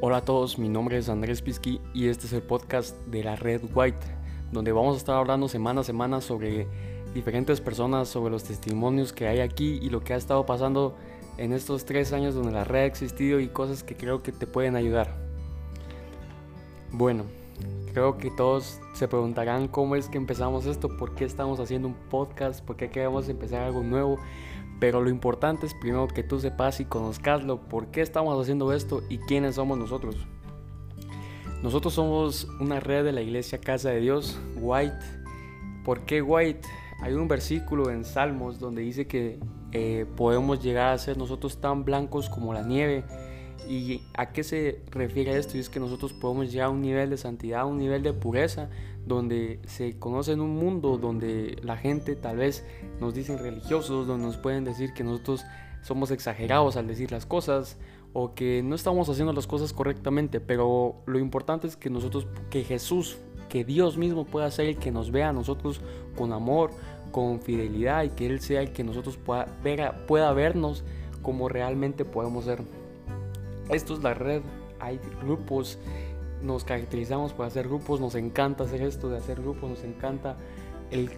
Hola a todos, mi nombre es Andrés Pisky y este es el podcast de la Red White, donde vamos a estar hablando semana a semana sobre diferentes personas, sobre los testimonios que hay aquí y lo que ha estado pasando en estos tres años donde la red ha existido y cosas que creo que te pueden ayudar. Bueno, creo que todos se preguntarán cómo es que empezamos esto, por qué estamos haciendo un podcast, por qué queremos empezar algo nuevo. Pero lo importante es primero que tú sepas y conozcaslo, por qué estamos haciendo esto y quiénes somos nosotros. Nosotros somos una red de la iglesia Casa de Dios, White. ¿Por qué White? Hay un versículo en Salmos donde dice que eh, podemos llegar a ser nosotros tan blancos como la nieve. ¿Y a qué se refiere esto? Y es que nosotros podemos llegar a un nivel de santidad, a un nivel de pureza, donde se conoce en un mundo donde la gente tal vez nos dicen religiosos, donde nos pueden decir que nosotros somos exagerados al decir las cosas o que no estamos haciendo las cosas correctamente, pero lo importante es que nosotros, que Jesús, que Dios mismo pueda ser el que nos vea a nosotros con amor, con fidelidad y que Él sea el que nosotros pueda, ver, pueda vernos como realmente podemos ser. Esto es la red, hay grupos nos caracterizamos por hacer grupos, nos encanta hacer esto de hacer grupos, nos encanta el